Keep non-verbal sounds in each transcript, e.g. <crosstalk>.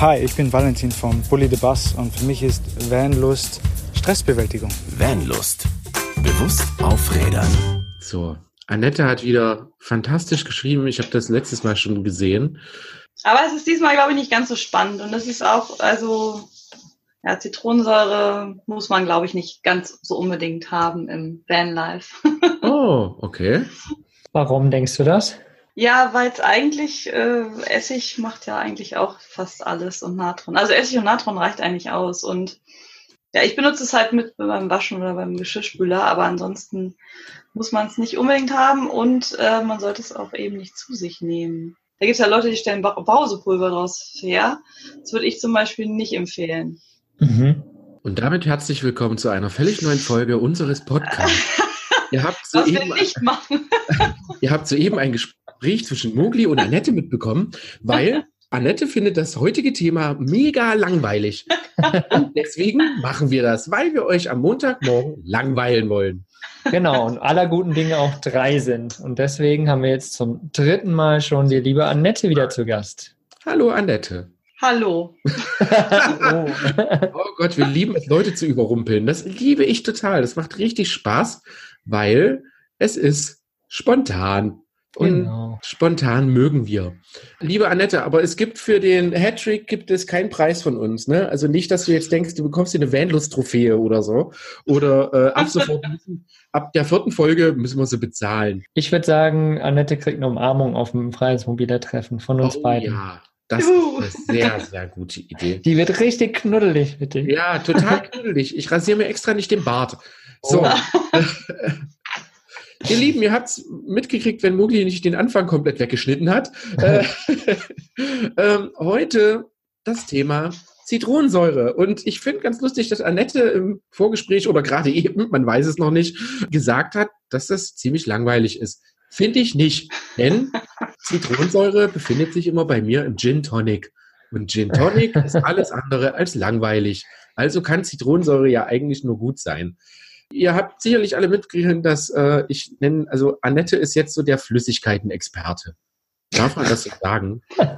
Hi, ich bin Valentin vom Bully the Bus und für mich ist Vanlust Stressbewältigung. Vanlust. Bewusst auf Rädern. So, Annette hat wieder fantastisch geschrieben. Ich habe das letztes Mal schon gesehen. Aber es ist diesmal, glaube ich, nicht ganz so spannend. Und das ist auch, also, ja, Zitronensäure muss man, glaube ich, nicht ganz so unbedingt haben im Vanlife. <laughs> oh, okay. Warum denkst du das? Ja, weil es eigentlich, äh, Essig macht ja eigentlich auch fast alles und Natron. Also Essig und Natron reicht eigentlich aus. Und ja, ich benutze es halt mit beim Waschen oder beim Geschirrspüler, aber ansonsten muss man es nicht unbedingt haben und äh, man sollte es auch eben nicht zu sich nehmen. Da gibt es ja Leute, die stellen Pausepulver draus her. Das würde ich zum Beispiel nicht empfehlen. Mhm. Und damit herzlich willkommen zu einer völlig neuen Folge unseres Podcasts. <laughs> Ihr habt soeben, <laughs> ihr habt soeben ein Gespräch zwischen Mogli und Annette mitbekommen, weil Annette findet das heutige Thema mega langweilig. Und deswegen machen wir das, weil wir euch am Montagmorgen langweilen wollen. Genau, und aller guten Dinge auch drei sind. Und deswegen haben wir jetzt zum dritten Mal schon die liebe Annette wieder zu Gast. Hallo Annette. Hallo. <laughs> oh. oh Gott, wir lieben es, Leute zu überrumpeln. Das liebe ich total. Das macht richtig Spaß weil es ist spontan. Und genau. spontan mögen wir. Liebe Annette, aber es gibt für den Hattrick gibt es keinen Preis von uns, ne? Also nicht, dass du jetzt denkst, du bekommst dir eine Vanlust-Trophäe oder so. Oder äh, ab sofort müssen, ab der vierten Folge müssen wir sie bezahlen. Ich würde sagen, Annette kriegt eine Umarmung auf dem Freiheitsmobiler-Treffen von uns oh, beiden. Ja. Das ist eine sehr, sehr gute Idee. Die wird richtig knuddelig, bitte. Ja, total knuddelig. Ich rasiere mir extra nicht den Bart. So. <laughs> Ihr Lieben, ihr habt mitgekriegt, wenn Mugli nicht den Anfang komplett weggeschnitten hat. <laughs> äh, <laughs> ähm, heute das Thema Zitronensäure. Und ich finde ganz lustig, dass Annette im Vorgespräch oder gerade eben, man weiß es noch nicht, gesagt hat, dass das ziemlich langweilig ist. Finde ich nicht. Denn Zitronensäure befindet sich immer bei mir im Gin Tonic. Und Gin Tonic ist alles andere als langweilig. Also kann Zitronensäure ja eigentlich nur gut sein. Ihr habt sicherlich alle mitgekriegt, dass äh, ich nenne, also Annette ist jetzt so der Flüssigkeiten-Experte. Darf man das so sagen? <laughs>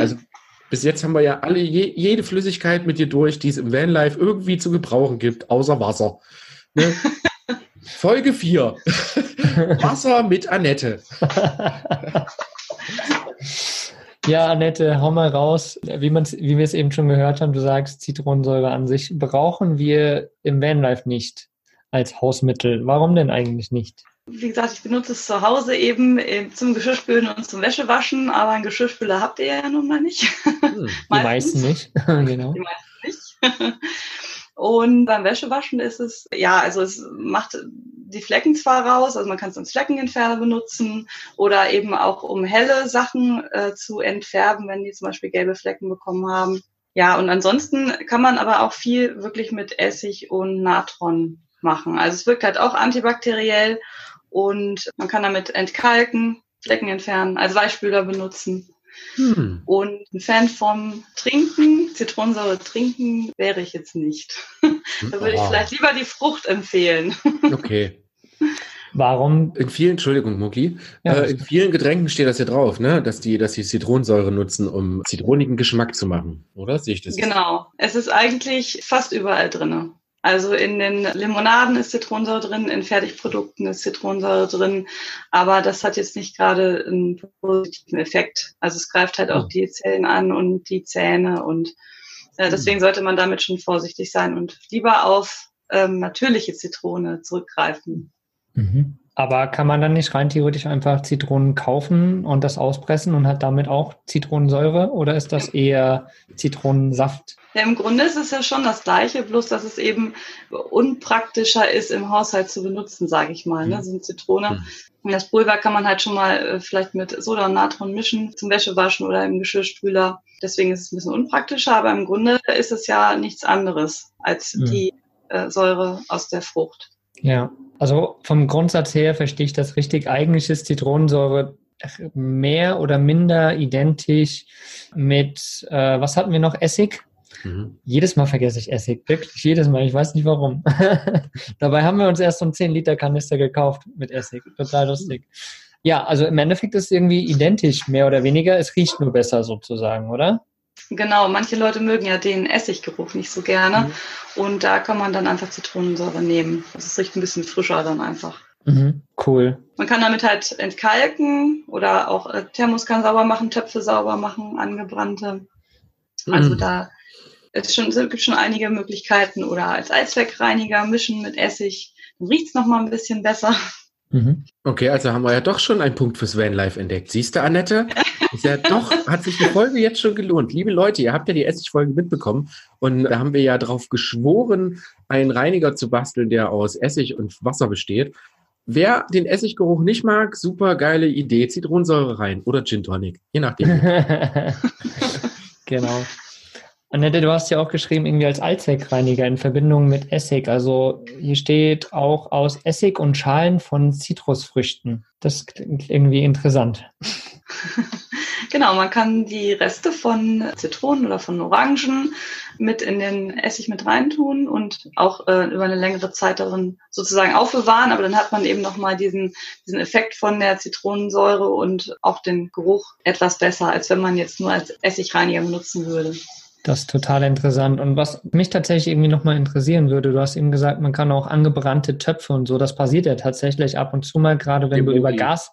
Also bis jetzt haben wir ja alle je, jede Flüssigkeit mit dir durch, die es im Vanlife irgendwie zu gebrauchen gibt, außer Wasser. Ne? <laughs> Folge 4. <laughs> Wasser mit Annette. Ja, Annette, hau mal raus. Wie, wie wir es eben schon gehört haben, du sagst, Zitronensäure an sich brauchen wir im Vanlife nicht als Hausmittel. Warum denn eigentlich nicht? Wie gesagt, ich benutze es zu Hause eben zum Geschirrspülen und zum Wäschewaschen, aber einen Geschirrspüler habt ihr ja nun mal nicht. Hm, die meisten <laughs> nicht, <laughs> genau. Die meisten nicht. Und beim Wäschewaschen ist es, ja, also es macht die Flecken zwar raus, also man kann es als Fleckenentferner benutzen oder eben auch um helle Sachen äh, zu entfärben, wenn die zum Beispiel gelbe Flecken bekommen haben. Ja, und ansonsten kann man aber auch viel wirklich mit Essig und Natron machen. Also es wirkt halt auch antibakteriell und man kann damit entkalken, Flecken entfernen, als Weichspüler benutzen. Hm. Und ein Fan vom Trinken, Zitronensäure trinken, wäre ich jetzt nicht. <laughs> da würde ich vielleicht lieber die Frucht empfehlen. <laughs> okay. Warum? In vielen, Entschuldigung, Mucki, ja, äh, in vielen Getränken steht das ja drauf, ne? dass, die, dass die Zitronensäure nutzen, um zitronigen Geschmack zu machen, oder? Sehe ich das? Genau. Es ist eigentlich fast überall drin. Also in den Limonaden ist Zitronensäure drin, in Fertigprodukten ist Zitronensäure drin, aber das hat jetzt nicht gerade einen positiven Effekt. Also es greift halt auch die Zellen an und die Zähne und äh, deswegen sollte man damit schon vorsichtig sein und lieber auf ähm, natürliche Zitrone zurückgreifen. Mhm. Aber kann man dann nicht rein theoretisch einfach Zitronen kaufen und das auspressen und hat damit auch Zitronensäure oder ist das eher Zitronensaft? Ja, im Grunde ist es ja schon das Gleiche, bloß dass es eben unpraktischer ist, im Haushalt zu benutzen, sage ich mal. Ne? Mhm. So eine Zitrone. Mhm. Das Pulver kann man halt schon mal äh, vielleicht mit Soda und Natron mischen zum Wäschewaschen oder im Geschirrspüler. Deswegen ist es ein bisschen unpraktischer, aber im Grunde ist es ja nichts anderes als mhm. die äh, Säure aus der Frucht. Ja, also vom Grundsatz her verstehe ich das richtig. Eigentlich ist Zitronensäure mehr oder minder identisch mit, äh, was hatten wir noch, Essig? Mhm. Jedes Mal vergesse ich Essig, wirklich jedes Mal. Ich weiß nicht warum. <laughs> Dabei haben wir uns erst so einen 10 Liter Kanister gekauft mit Essig. Total lustig. Ja, also im Endeffekt ist es irgendwie identisch, mehr oder weniger. Es riecht nur besser sozusagen, oder? Genau, manche Leute mögen ja den Essiggeruch nicht so gerne. Mhm. Und da kann man dann einfach Zitronensäure nehmen. Das riecht ein bisschen frischer dann einfach. Mhm, cool. Man kann damit halt entkalken oder auch äh, Thermoskan sauber machen, Töpfe sauber machen, angebrannte. Also mhm. da es schon, es gibt schon einige Möglichkeiten oder als Allzweckreiniger mischen mit Essig. Dann riecht es nochmal ein bisschen besser. Mhm. Okay, also haben wir ja doch schon einen Punkt fürs Vanlife entdeckt. Siehst du, Annette? <laughs> Ist ja doch, hat sich die Folge jetzt schon gelohnt. Liebe Leute, ihr habt ja die Essigfolge mitbekommen und da haben wir ja darauf geschworen, einen Reiniger zu basteln, der aus Essig und Wasser besteht. Wer den Essiggeruch nicht mag, super geile Idee. Zitronensäure rein oder Gin Tonic, je nachdem. <laughs> <laughs> genau. Annette, du hast ja auch geschrieben, irgendwie als Allzweckreiniger in Verbindung mit Essig. Also hier steht auch aus Essig und Schalen von Zitrusfrüchten. Das klingt irgendwie interessant. <laughs> genau, man kann die Reste von Zitronen oder von Orangen mit in den Essig mit reintun und auch äh, über eine längere Zeit darin sozusagen aufbewahren. Aber dann hat man eben nochmal diesen, diesen Effekt von der Zitronensäure und auch den Geruch etwas besser, als wenn man jetzt nur als Essigreiniger benutzen würde. Das ist total interessant. Und was mich tatsächlich irgendwie nochmal interessieren würde, du hast eben gesagt, man kann auch angebrannte Töpfe und so, das passiert ja tatsächlich ab und zu mal, gerade wenn dem du über Gas,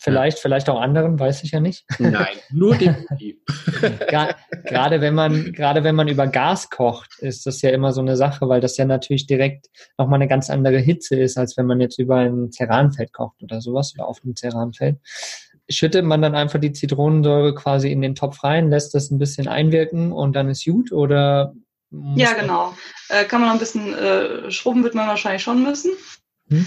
vielleicht, ja. vielleicht auch anderen, weiß ich ja nicht. Nein, nur dem <laughs> Gerade wenn man, gerade wenn man über Gas kocht, ist das ja immer so eine Sache, weil das ja natürlich direkt nochmal eine ganz andere Hitze ist, als wenn man jetzt über ein Ceranfeld kocht oder sowas oder auf einem Ceranfeld schüttet man dann einfach die Zitronensäure quasi in den Topf rein, lässt das ein bisschen einwirken und dann ist gut oder? Ja, genau. Äh, kann man noch ein bisschen äh, schrubben, wird man wahrscheinlich schon müssen. Hm?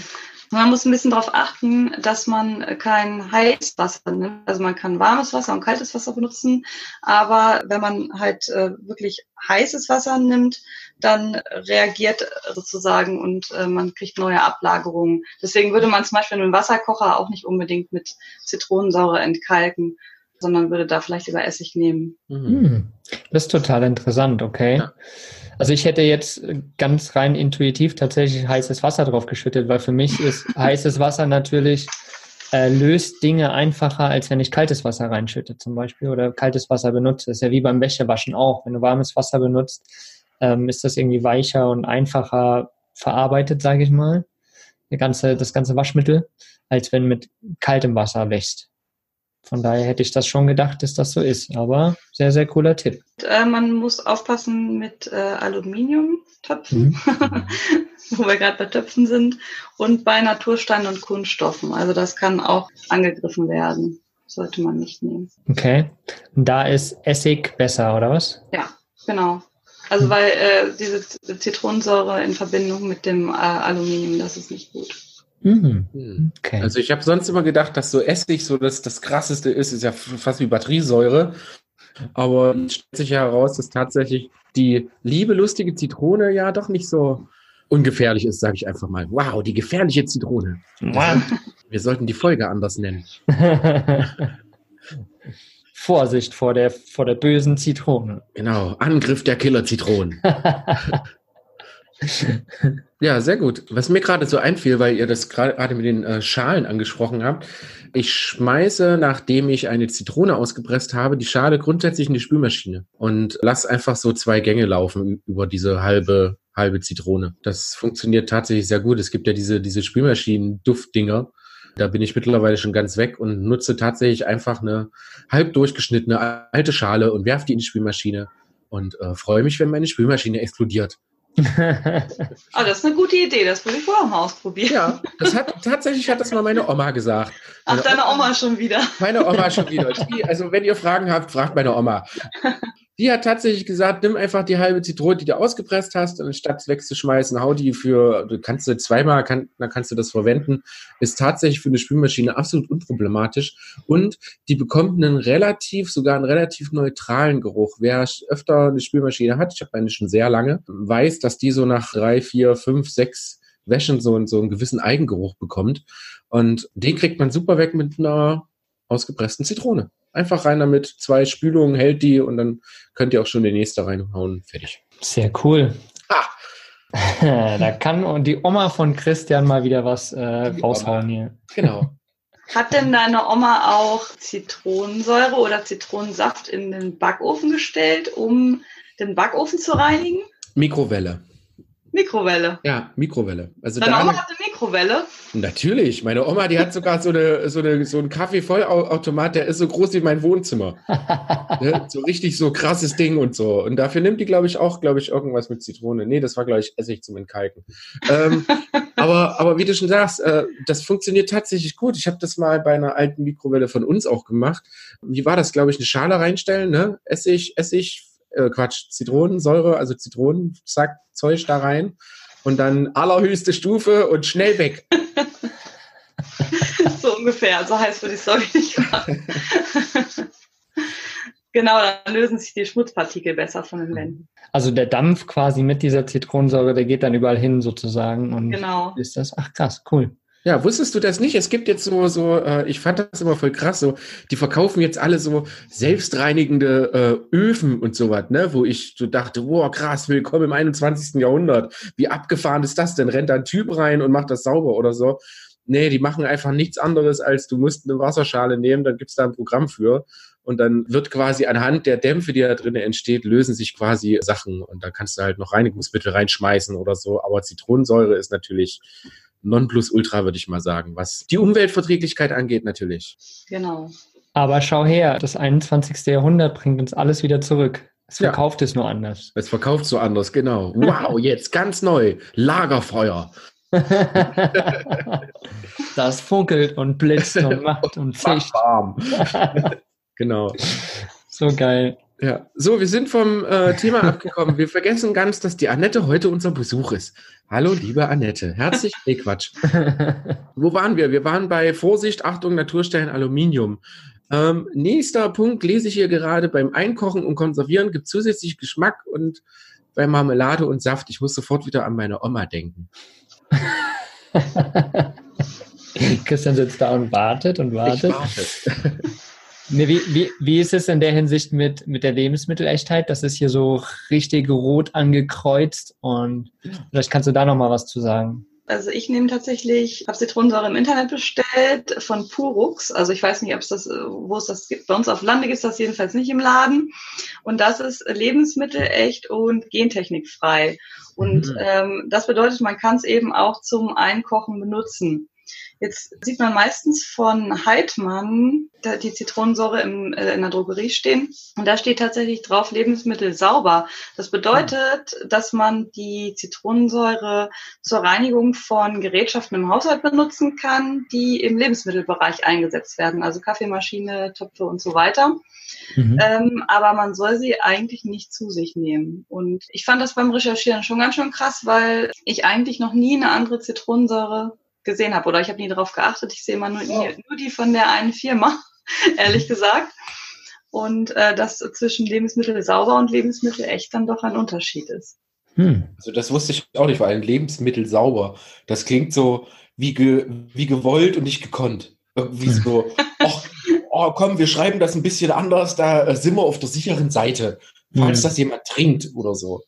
Man muss ein bisschen darauf achten, dass man kein Heißwasser nimmt. Also man kann warmes Wasser und kaltes Wasser benutzen, aber wenn man halt äh, wirklich heißes Wasser nimmt, dann reagiert sozusagen und äh, man kriegt neue Ablagerungen. Deswegen würde man zum Beispiel einen Wasserkocher auch nicht unbedingt mit Zitronensäure entkalken, sondern würde da vielleicht lieber Essig nehmen. Mhm. Hm. Das ist total interessant, okay. Ja. Also ich hätte jetzt ganz rein intuitiv tatsächlich heißes Wasser drauf geschüttet, weil für mich ist <laughs> heißes Wasser natürlich äh, löst Dinge einfacher, als wenn ich kaltes Wasser reinschütte zum Beispiel oder kaltes Wasser benutze. Das ist ja wie beim Wäschewaschen auch. Wenn du warmes Wasser benutzt, ähm, ist das irgendwie weicher und einfacher verarbeitet, sage ich mal, ganze, das ganze Waschmittel, als wenn mit kaltem Wasser wächst. Von daher hätte ich das schon gedacht, dass das so ist. Aber sehr, sehr cooler Tipp. Äh, man muss aufpassen mit äh, Aluminiumtöpfen, mhm. <laughs> wo wir gerade bei Töpfen sind, und bei Natursteinen und Kunststoffen. Also das kann auch angegriffen werden. Sollte man nicht nehmen. Okay. Da ist Essig besser, oder was? Ja, genau. Also mhm. weil äh, diese Zitronensäure in Verbindung mit dem äh, Aluminium, das ist nicht gut. Mhm. Hm. Okay. Also ich habe sonst immer gedacht, dass so Essig so das, das krasseste ist, ist ja fast wie Batteriesäure. Aber es stellt sich ja heraus, dass tatsächlich die liebe, lustige Zitrone ja doch nicht so ungefährlich ist, sage ich einfach mal. Wow, die gefährliche Zitrone. Wow. <laughs> Wir sollten die Folge anders nennen. <laughs> Vorsicht vor der, vor der bösen Zitrone. Genau, Angriff der Killer-Zitronen. <laughs> ja, sehr gut. Was mir gerade so einfiel, weil ihr das gerade mit den äh, Schalen angesprochen habt, ich schmeiße, nachdem ich eine Zitrone ausgepresst habe, die Schale grundsätzlich in die Spülmaschine und lass einfach so zwei Gänge laufen über diese halbe halbe Zitrone. Das funktioniert tatsächlich sehr gut. Es gibt ja diese diese Spülmaschinen-Duftdinger. Da bin ich mittlerweile schon ganz weg und nutze tatsächlich einfach eine halb durchgeschnittene alte Schale und werfe die in die Spülmaschine und äh, freue mich, wenn meine Spülmaschine explodiert oh, <laughs> das ist eine gute Idee, das würde ich wohl auch mal ausprobieren. Ja, das hat, tatsächlich hat das mal meine Oma gesagt. Ach, deine Oma, Oma schon wieder. Meine Oma schon wieder. <laughs> Die, also, wenn ihr Fragen habt, fragt meine Oma. Die hat tatsächlich gesagt, nimm einfach die halbe Zitrone, die du ausgepresst hast, anstatt wegzuschmeißen, hau die für, du kannst du zweimal, kann, dann kannst du das verwenden. Ist tatsächlich für eine Spülmaschine absolut unproblematisch und die bekommt einen relativ, sogar einen relativ neutralen Geruch. Wer öfter eine Spülmaschine hat, ich habe eine schon sehr lange, weiß, dass die so nach drei, vier, fünf, sechs Wäschen so, so einen gewissen Eigengeruch bekommt. Und den kriegt man super weg mit einer ausgepressten Zitrone. Einfach rein damit, zwei Spülungen hält die und dann könnt ihr auch schon die nächste reinhauen. Fertig. Sehr cool. Ah. <laughs> da kann die Oma von Christian mal wieder was äh, raushauen hier. Genau. <laughs> Hat denn deine Oma auch Zitronensäure oder Zitronensaft in den Backofen gestellt, um den Backofen zu reinigen? Mikrowelle. Mikrowelle. Ja, Mikrowelle. Also Deine Oma hat eine Mikrowelle? Natürlich. Meine Oma, die hat sogar so, eine, so, eine, so einen Kaffeevollautomat, der ist so groß wie mein Wohnzimmer. <laughs> ne? So richtig so krasses Ding und so. Und dafür nimmt die, glaube ich, auch, glaube ich, irgendwas mit Zitrone. Nee, das war, glaube ich, Essig zum Entkalken. ähm, <laughs> aber, aber wie du schon sagst, äh, das funktioniert tatsächlich gut. Ich habe das mal bei einer alten Mikrowelle von uns auch gemacht. Wie war das, glaube ich, eine Schale reinstellen, ne? Essig, Essig, äh, Quatsch, Zitronensäure, also Zitronensack, Zeug da rein und dann allerhöchste Stufe und schnell weg. <laughs> so ungefähr, so heißt für die Story nicht <laughs> Genau, dann lösen sich die Schmutzpartikel besser von den Wänden. Also der Dampf quasi mit dieser Zitronensäure, der geht dann überall hin sozusagen. Und genau. Ist das, ach krass, cool. Ja, wusstest du das nicht? Es gibt jetzt so, so, äh, ich fand das immer voll krass, so, die verkaufen jetzt alle so selbstreinigende äh, Öfen und sowas, ne, wo ich so dachte, wow, krass, willkommen im 21. Jahrhundert. Wie abgefahren ist das denn? Rennt da ein Typ rein und macht das sauber oder so? Nee, die machen einfach nichts anderes, als du musst eine Wasserschale nehmen, dann gibt's da ein Programm für und dann wird quasi anhand der Dämpfe, die da drin entsteht, lösen sich quasi Sachen und da kannst du halt noch Reinigungsmittel reinschmeißen oder so. Aber Zitronensäure ist natürlich Nonplusultra, würde ich mal sagen, was die Umweltverträglichkeit angeht, natürlich. Genau. Aber schau her, das 21. Jahrhundert bringt uns alles wieder zurück. Es verkauft ja. es nur anders. Es verkauft so anders, genau. Wow, <laughs> jetzt ganz neu. Lagerfeuer. <laughs> das funkelt und blitzt und macht und <laughs> zischt. genau. So geil. Ja, so, wir sind vom äh, Thema abgekommen. Wir vergessen ganz, dass die Annette heute unser Besuch ist. Hallo, liebe Annette. Herzlich, nee, Quatsch. <laughs> Wo waren wir? Wir waren bei Vorsicht, Achtung, Naturstellen, Aluminium. Ähm, nächster Punkt lese ich hier gerade. Beim Einkochen und Konservieren gibt zusätzlich Geschmack und bei Marmelade und Saft. Ich muss sofort wieder an meine Oma denken. <laughs> Christian sitzt da und wartet und wartet. Ich warte. <laughs> Wie, wie, wie ist es in der Hinsicht mit, mit der Lebensmittelechtheit? Das ist hier so richtig rot angekreuzt und vielleicht kannst du da nochmal was zu sagen. Also ich nehme tatsächlich, habe Zitronensäure im Internet bestellt von Purux. Also ich weiß nicht, ob es das, wo es das gibt. Bei uns auf Lande ist das jedenfalls nicht im Laden. Und das ist lebensmittelecht und gentechnikfrei. Und mhm. ähm, das bedeutet, man kann es eben auch zum Einkochen benutzen. Jetzt sieht man meistens von Heidmann die Zitronensäure im, äh, in der Drogerie stehen. Und da steht tatsächlich drauf Lebensmittel sauber. Das bedeutet, dass man die Zitronensäure zur Reinigung von Gerätschaften im Haushalt benutzen kann, die im Lebensmittelbereich eingesetzt werden. Also Kaffeemaschine, Töpfe und so weiter. Mhm. Ähm, aber man soll sie eigentlich nicht zu sich nehmen. Und ich fand das beim Recherchieren schon ganz schön krass, weil ich eigentlich noch nie eine andere Zitronensäure gesehen habe. Oder ich habe nie darauf geachtet. Ich sehe immer nur, oh. nur die von der einen Firma, <laughs> ehrlich gesagt. Und äh, dass zwischen Lebensmittel sauber und Lebensmittel echt dann doch ein Unterschied ist. Hm. Also das wusste ich auch nicht, weil ein Lebensmittel sauber, das klingt so wie, ge, wie gewollt und nicht gekonnt. Irgendwie so, <laughs> oh, oh, komm, wir schreiben das ein bisschen anders, da äh, sind wir auf der sicheren Seite, falls hm. das jemand trinkt oder so.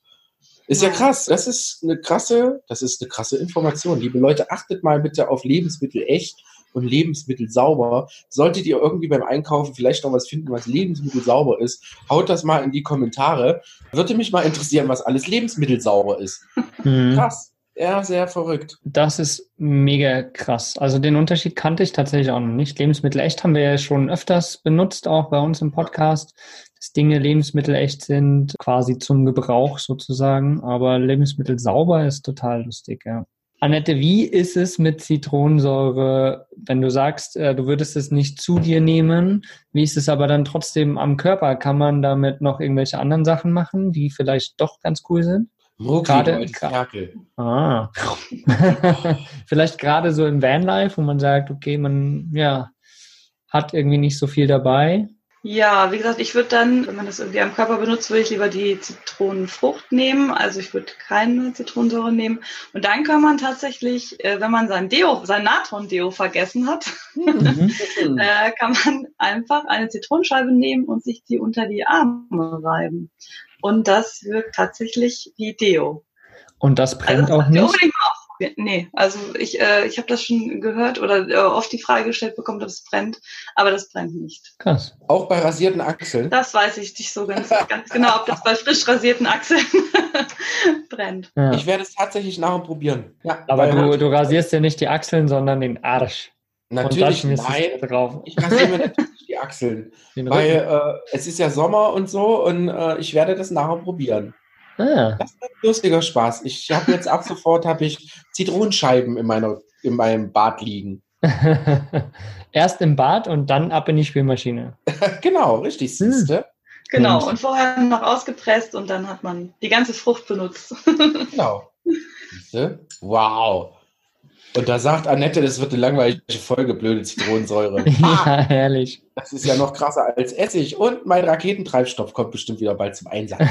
Ist ja krass. Das ist eine krasse, das ist eine krasse Information. Liebe Leute, achtet mal bitte auf Lebensmittel echt und Lebensmittel sauber. Solltet ihr irgendwie beim Einkaufen vielleicht noch was finden, was Lebensmittel sauber ist, haut das mal in die Kommentare. Würde mich mal interessieren, was alles Lebensmittel sauber ist. Mhm. Krass. Ja, sehr verrückt. Das ist mega krass. Also den Unterschied kannte ich tatsächlich auch noch nicht. Lebensmittel echt haben wir ja schon öfters benutzt, auch bei uns im Podcast dass Dinge Lebensmittel echt sind, quasi zum Gebrauch sozusagen. Aber Lebensmittel sauber ist total lustig, ja. Annette, wie ist es mit Zitronensäure, wenn du sagst, äh, du würdest es nicht zu dir nehmen? Wie ist es aber dann trotzdem am Körper? Kann man damit noch irgendwelche anderen Sachen machen, die vielleicht doch ganz cool sind? Gerade, ah. <laughs> vielleicht gerade so im Vanlife, wo man sagt, okay, man ja hat irgendwie nicht so viel dabei. Ja, wie gesagt, ich würde dann, wenn man das irgendwie am Körper benutzt, würde ich lieber die Zitronenfrucht nehmen. Also ich würde keine Zitronensäure nehmen. Und dann kann man tatsächlich, äh, wenn man sein Deo, sein Natron-Deo vergessen hat, mhm. <laughs> äh, kann man einfach eine Zitronenscheibe nehmen und sich die unter die Arme reiben. Und das wirkt tatsächlich wie Deo. Und das brennt also das auch nicht? Nee, also ich, äh, ich habe das schon gehört oder äh, oft die Frage gestellt bekommen, ob es brennt, aber das brennt nicht. Krass. Auch bei rasierten Achseln? Das weiß ich nicht so ganz, ganz genau, ob das bei frisch rasierten Achseln <laughs> brennt. Ja. Ich werde es tatsächlich nachher probieren. Ja, aber du, du rasierst ja nicht die Achseln, sondern den Arsch. Natürlich nein. Drauf. Ich rasiere mir <laughs> natürlich Achseln. weil äh, es ist ja Sommer und so und äh, ich werde das nachher probieren. Ah. Das ist ein lustiger Spaß. Ich habe jetzt ab sofort habe ich Zitronenscheiben in, meiner, in meinem Bad liegen. <laughs> Erst im Bad und dann ab in die Spülmaschine. <laughs> genau, richtig, siehste. Hm. Genau, und vorher noch ausgepresst und dann hat man die ganze Frucht benutzt. <laughs> genau. Siehste? Wow. Und da sagt Annette, das wird eine langweilige Folge, blöde Zitronensäure. <laughs> ja, herrlich. Das ist ja noch krasser als Essig. Und mein Raketentreibstoff kommt bestimmt wieder bald zum Einsatz. <laughs>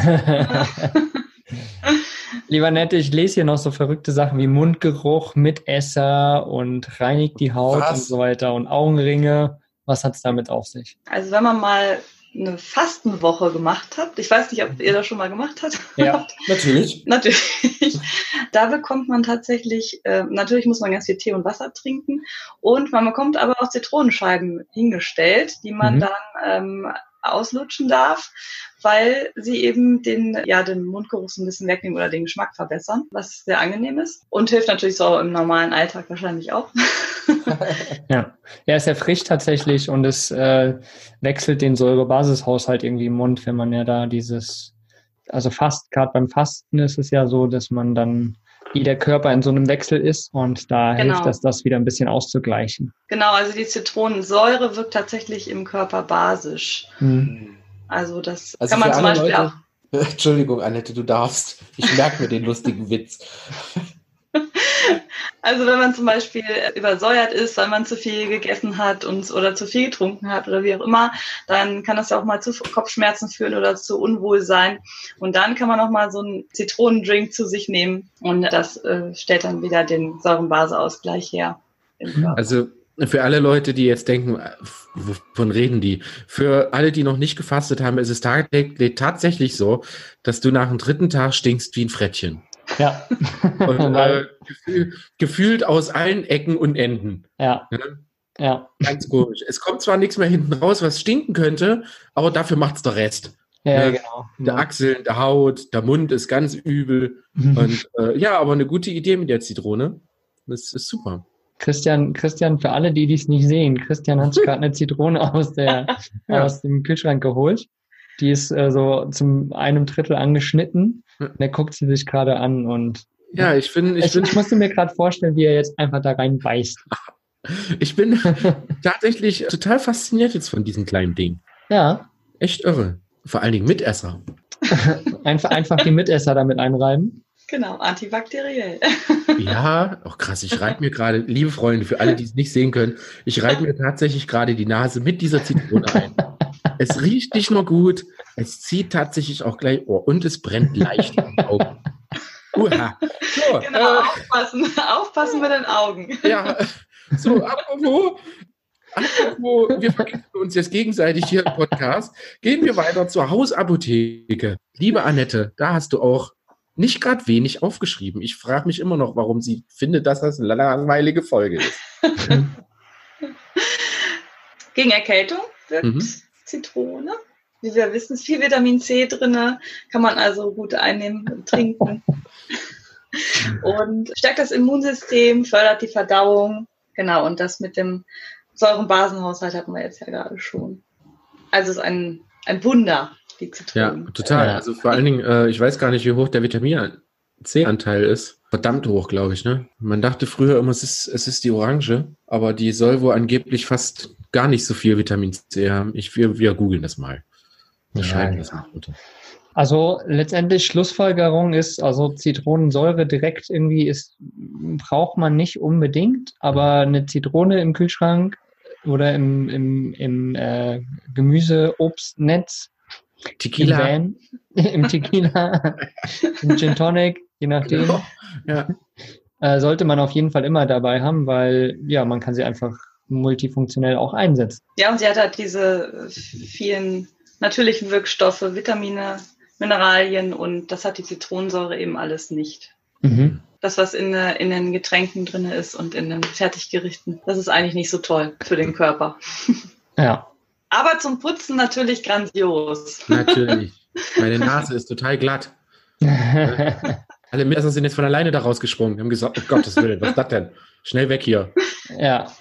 Lieber Nette, ich lese hier noch so verrückte Sachen wie Mundgeruch, Mitesser und reinigt die Haut Was? und so weiter und Augenringe. Was hat es damit auf sich? Also wenn man mal eine Fastenwoche gemacht habt. Ich weiß nicht, ob ihr das schon mal gemacht <laughs> habt. Ja, natürlich. natürlich. Da bekommt man tatsächlich, äh, natürlich muss man ganz viel Tee und Wasser trinken und man bekommt aber auch Zitronenscheiben hingestellt, die man mhm. dann ähm, auslutschen darf, weil sie eben den, ja, den Mundgeruch so ein bisschen wegnehmen oder den Geschmack verbessern, was sehr angenehm ist und hilft natürlich so im normalen Alltag wahrscheinlich auch. <laughs> ja. er ist ja frisch tatsächlich und es äh, wechselt den Säurebasishaushalt irgendwie im Mund, wenn man ja da dieses, also fast, gerade beim Fasten ist es ja so, dass man dann wie der Körper in so einem Wechsel ist und da genau. hilft es, das wieder ein bisschen auszugleichen. Genau, also die Zitronensäure wirkt tatsächlich im Körper basisch. Hm. Also das also kann man zum Beispiel Leute, auch. <laughs> Entschuldigung, Annette, du darfst. Ich merke mir den lustigen Witz. <laughs> Also wenn man zum Beispiel übersäuert ist, weil man zu viel gegessen hat und, oder zu viel getrunken hat oder wie auch immer, dann kann das ja auch mal zu Kopfschmerzen führen oder zu Unwohlsein. Und dann kann man auch mal so einen Zitronendrink zu sich nehmen und das äh, stellt dann wieder den Säurenbaseausgleich her. Also für alle Leute, die jetzt denken, wovon reden die? Für alle, die noch nicht gefastet haben, ist es tatsächlich so, dass du nach dem dritten Tag stinkst wie ein Frettchen. Ja. Und, <laughs> äh, gefühl, gefühlt aus allen Ecken und Enden. Ja. ja. ja. Ganz komisch. Es kommt zwar nichts mehr hinten raus, was stinken könnte, aber dafür macht es der Rest. Ja, ja, genau. Der Achseln, der Haut, der Mund ist ganz übel. und äh, ja, aber eine gute Idee mit der Zitrone. Das ist super. Christian, Christian, für alle, die dies nicht sehen, Christian hat <laughs> gerade eine Zitrone aus, der, <laughs> ja. aus dem Kühlschrank geholt. Die ist äh, so zum einem Drittel angeschnitten. Und er guckt sie sich gerade an und ja, ich bin, ich, ich, bin, ich musste mir gerade vorstellen, wie er jetzt einfach da rein beißt. <laughs> Ich bin tatsächlich total fasziniert jetzt von diesem kleinen Ding. Ja. Echt irre. Vor allen Dingen Mitesser. einfach, einfach die Mitesser damit einreiben. Genau, antibakteriell. ja, auch krass. Ich reibe mir gerade, liebe Freunde, für alle, die es nicht sehen können, ich reibe mir tatsächlich gerade die Nase mit dieser Zitrone ein. es riecht nicht nur gut, es zieht tatsächlich auch gleich Ohr und es brennt leicht in den Augen. Uha. So, genau, äh, aufpassen, aufpassen mit den Augen. Ja, so, apropos, apropos, wir vergessen uns jetzt gegenseitig hier im Podcast. Gehen wir weiter zur Hausapotheke. Liebe Annette, da hast du auch nicht gerade wenig aufgeschrieben. Ich frage mich immer noch, warum sie findet, dass das eine langweilige Folge ist. <laughs> Gegen Erkältung wirkt mhm. Zitrone. Wie wir wissen, ist viel Vitamin C drin, kann man also gut einnehmen und trinken. <laughs> und stärkt das Immunsystem, fördert die Verdauung. Genau, und das mit dem Säurenbasenhaushalt hatten wir jetzt ja gerade schon. Also es ist ein, ein Wunder, die Zitronen. Ja, total. Also vor allen Dingen, äh, ich weiß gar nicht, wie hoch der Vitamin C-Anteil ist. Verdammt hoch, glaube ich. Ne? Man dachte früher immer, es ist, es ist die Orange, aber die soll wohl angeblich fast gar nicht so viel Vitamin C haben. Ich, wir, wir googeln das mal. Wir ja, schreiben das mal runter. Also letztendlich Schlussfolgerung ist, also Zitronensäure direkt irgendwie ist, braucht man nicht unbedingt, aber eine Zitrone im Kühlschrank oder im, im, im äh, Gemüse-Obstnetz, Tequila. Im, Van, <laughs> im Tequila, im Gin Tonic, je nachdem. Ja. <laughs> Äh, sollte man auf jeden Fall immer dabei haben, weil ja, man kann sie einfach multifunktionell auch einsetzen. Ja, und sie hat halt diese vielen natürlichen Wirkstoffe, Vitamine, Mineralien und das hat die Zitronensäure eben alles nicht. Mhm. Das, was in, in den Getränken drin ist und in den Fertiggerichten. Das ist eigentlich nicht so toll für den Körper. <laughs> Ja. Aber zum Putzen natürlich grandios. Natürlich. <laughs> Meine Nase ist total glatt. <laughs> Alle Mitarbeiter sind jetzt von alleine da rausgesprungen. Die haben gesagt, oh Gottes Willen, was ist das denn? Schnell weg hier. ja.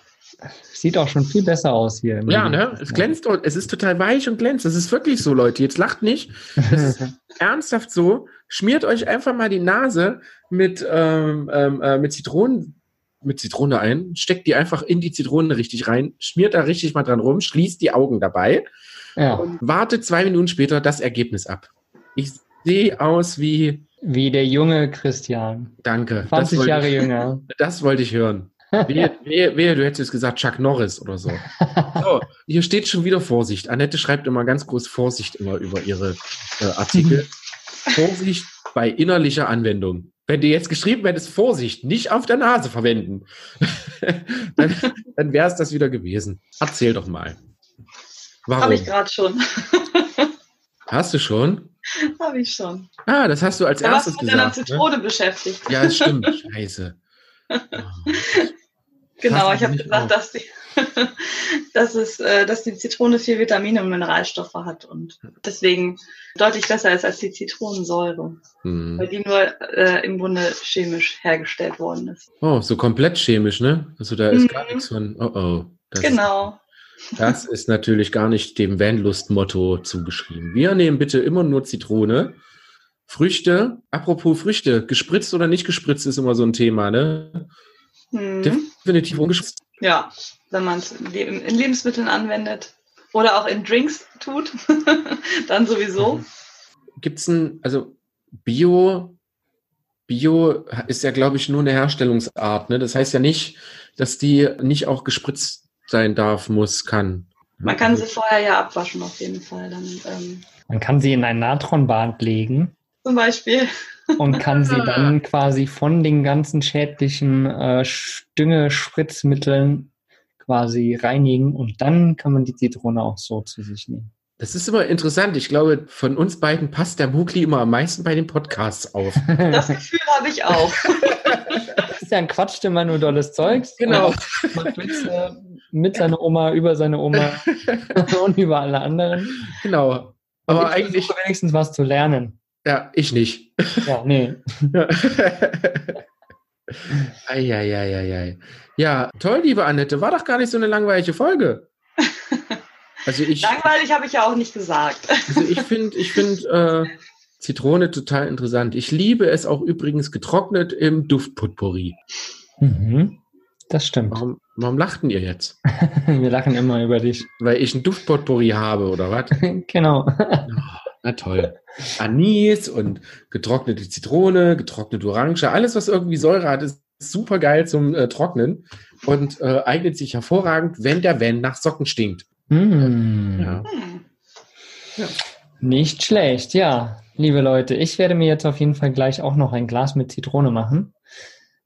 Sieht auch schon viel besser aus hier. Ja, ne? Es glänzt, und- es ist total weich und glänzt. Es ist wirklich so, Leute. Jetzt lacht nicht. Es ist <laughs> ernsthaft so. Schmiert euch einfach mal die Nase mit, ähm, ähm, äh, mit Zitronen, mit Zitrone ein, steckt die einfach in die Zitrone richtig rein, schmiert da richtig mal dran rum, schließt die Augen dabei ja. und wartet zwei Minuten später das Ergebnis ab. Ich sehe aus wie, Wie der junge Christian. danke. 20 wollte Jahre ich, jünger. <laughs> Das wollte ich hören. Wehe, <laughs> wehe, wehe, du hättest gesagt Chuck Norris oder so. So, hier steht schon wieder Vorsicht. Annette schreibt immer ganz groß Vorsicht immer über ihre äh, Artikel. <laughs> Vorsicht bei innerlicher Anwendung. Wenn du jetzt geschrieben hättest, Vorsicht, nicht auf der Nase verwenden, <laughs> dann, dann wäre es das wieder gewesen. Erzähl doch mal. Warum? Habe ich gerade schon. <laughs> Hast du schon? Habe ich schon. Ah, das hast du als Da warst du erstes mit deiner gesagt. Ne? Zitrone beschäftigt. Ja, das stimmt. Scheiße. <laughs> Oh. Genau, ich habe gesagt, auf. dass die, <laughs> dass, es, äh, dass die Zitrone viel Vitamine und Mineralstoffe hat und deswegen deutlich besser ist als die Zitronensäure, Hm. weil die nur äh, im Grunde chemisch hergestellt worden ist. Oh, so komplett chemisch, ne? Also da ist Mhm. gar nichts von, oh oh. Das, Genau. das ist natürlich gar nicht dem Vanlust-Motto zugeschrieben. Wir nehmen bitte immer nur Zitrone. Früchte, apropos Früchte, gespritzt oder nicht gespritzt ist immer so ein Thema, ne? Hm. Definitiv ungespritzt. Ja, wenn man es in in Lebensmitteln anwendet oder auch in Drinks tut, <laughs> dann sowieso. Mhm. Gibt's ein, also Bio, Bio ist ja, glaube ich, nur eine Herstellungsart, ne? Das heißt ja nicht, dass die nicht auch gespritzt sein darf, muss, kann. Man kann sie vorher ja abwaschen auf jeden Fall. Dann ähm, Man kann sie in ein Natronbad legen zum Beispiel. und kann sie <laughs> dann quasi von den ganzen schädlichen äh, Stünge-Spritzmitteln quasi reinigen und dann kann man die Zitrone auch so zu sich nehmen. Das ist immer interessant. Ich glaube, von uns beiden passt der Mugli immer am meisten bei den Podcasts auf. <laughs> Das Gefühl habe ich auch. <laughs> Christian quatscht immer nur dolles Zeugs. Genau. Und macht Witze mit seiner Oma, über seine Oma <laughs> und über alle anderen. Genau. Und Aber ich eigentlich, wenigstens was zu lernen. ja, ich nicht. Ja, nee. Eieieiei. Ja, toll, liebe Annette. War doch gar nicht so eine langweilige Folge. <laughs> Also ich, Langweilig habe ich ja auch nicht gesagt. also ich finde, ich finde äh, Zitrone total interessant. Ich liebe es auch übrigens getrocknet im Duftpotpourri. Mhm. Das stimmt. Warum, warum lachten ihr jetzt? <laughs> Wir lachen immer über dich. Weil ich ein Duftpotpourri habe, oder was? <laughs> genau. Na toll. Anis und getrocknete Zitrone, getrocknete Orange, alles, was irgendwie Säure hat, ist super geil zum äh, Trocknen und äh, eignet sich hervorragend, wenn der Van nach Socken stinkt. Hm. Ja. Hm. Nicht schlecht, ja. Liebe Leute, ich werde mir jetzt auf jeden Fall gleich auch noch ein Glas mit Zitrone machen.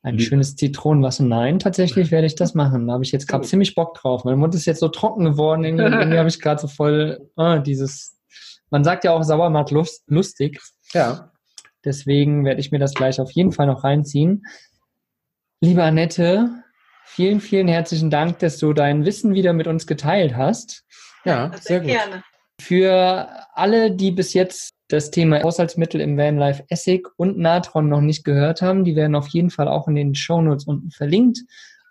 Ein Wie- schönes Zitronenwasser. Nein, tatsächlich werde ich das machen. Da habe ich jetzt gerade Gut. ziemlich Bock drauf. Mein Mund ist jetzt so trocken geworden. Irgendwie, irgendwie habe ich gerade so voll ah, dieses. Man sagt ja auch Sauermatt lust, lustig. Ja. Deswegen werde ich mir das gleich auf jeden Fall noch reinziehen. Liebe Annette, vielen, vielen herzlichen Dank, dass du dein Wissen wieder mit uns geteilt hast. Ja, Sehr, sehr gut. gerne. Für alle, die bis jetzt das Thema Haushaltsmittel im Vanlife Essig und Natron noch nicht gehört haben, die werden auf jeden Fall auch in den Shownotes unten verlinkt.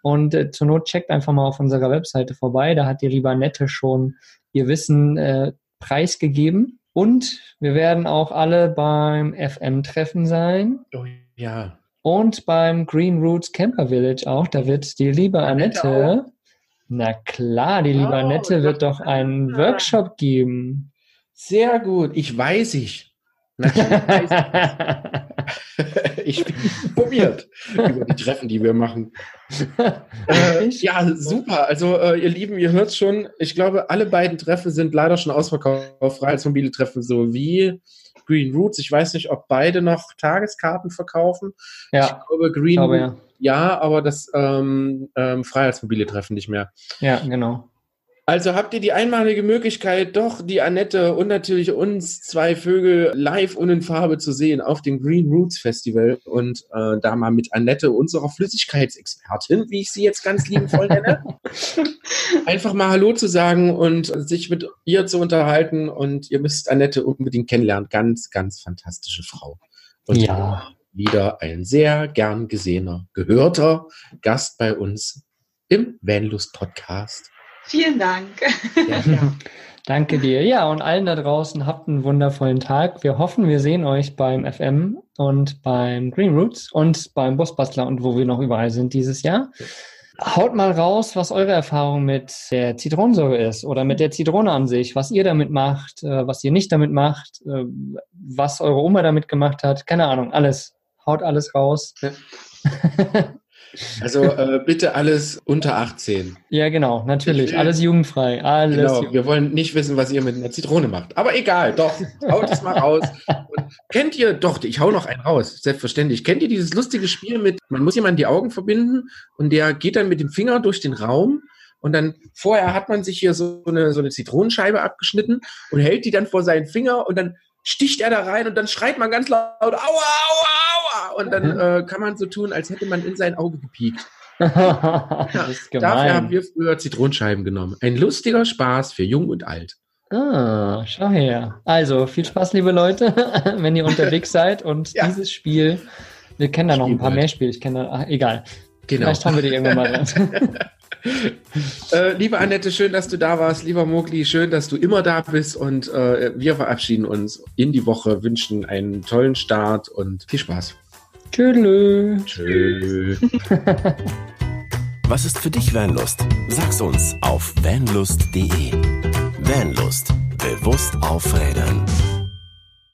Und äh, zur Not checkt einfach mal auf unserer Webseite vorbei. Da hat die liebe Annette schon ihr Wissen äh, preisgegeben. Und wir werden auch alle beim FM-Treffen sein Oh, ja. Und beim Green Roots Camper Village auch. Da wird die liebe Annette na klar, die liebe Oh, Annette wird doch. einen Workshop geben. Sehr gut. Ich weiß ich. Natürlich <laughs> weiß ich. <laughs> ich bin informiert über die Treffen, die wir machen. Äh, Ich? ja, super. Also, äh, ihr Lieben, ihr hört schon, ich glaube, alle beiden Treffen sind leider schon ausverkauft. Freiheitsmobile Treffen sowie Green Roots. Ich weiß nicht, ob beide noch Tageskarten verkaufen. Ich ja, glaube, Green ich glaube ja. ja, aber das ähm, ähm, Freiheitsmobile Treffen nicht mehr. Ja, genau. Also habt ihr die einmalige Möglichkeit, doch die Annette und natürlich uns zwei Vögel live und in Farbe zu sehen auf dem Green Roots Festival und äh, da mal mit Annette, unserer Flüssigkeitsexpertin, wie ich sie jetzt ganz liebevoll nenne, <laughs> einfach mal Hallo zu sagen und sich mit ihr zu unterhalten. Und ihr müsst Annette unbedingt kennenlernen. Ganz, ganz fantastische Frau. Und Ja. wieder ein sehr gern gesehener, gehörter Gast bei uns im Vanlust Podcast. Vielen Dank. <laughs> Danke dir. Ja, und allen da draußen habt einen wundervollen Tag. Wir hoffen, wir sehen euch beim FM und beim Green Roots und beim Busbastler und wo wir noch überall sind dieses Jahr. Haut mal raus, was eure Erfahrung mit der Zitronensäure ist oder mit der Zitrone an sich, was ihr damit macht, äh, was ihr nicht damit macht, äh, was eure Oma damit gemacht hat. Keine Ahnung, alles. Haut alles raus. <laughs> Also äh, bitte alles unter 18. Ja, genau, Ich natürlich. Alles jugendfrei. Alles Genau, jugendfrei. wir wollen nicht wissen, was ihr mit einer Zitrone macht. Aber egal, doch, haut es mal raus. Und kennt ihr, doch, ich hau noch einen raus, selbstverständlich. Kennt ihr dieses lustige Spiel mit, man muss jemand die Augen verbinden und der geht dann mit dem Finger durch den Raum und dann vorher hat man sich hier so eine, so eine Zitronenscheibe abgeschnitten und hält die dann vor seinen Finger und dann sticht er da rein und dann schreit man ganz laut, aua, aua, aua. Und dann äh, kann man so tun, als hätte man in sein Auge gepiekt. <laughs> das ist Dafür haben gemein. wir früher Zitronenscheiben genommen. Ein lustiger Spaß für Jung und Alt. Ah, schau her. Also, viel Spaß, liebe Leute, <laughs> wenn ihr unterwegs <laughs> seid und Ja. dieses Spiel, wir kennen da noch ein paar mehr Spiele, ich kenne da, ach, egal. Genau. Vielleicht haben wir die irgendwann mal dran. Äh, liebe Annette, schön, dass du da warst. Lieber Mogli, schön, dass du immer da bist. Und äh, wir verabschieden uns in die Woche, wünschen einen tollen Start und viel Spaß. Tschüss. Tschö. <laughs> Was ist für dich Vanlust? Sag's uns auf vanlust.de. Vanlust. Bewusst aufrädern.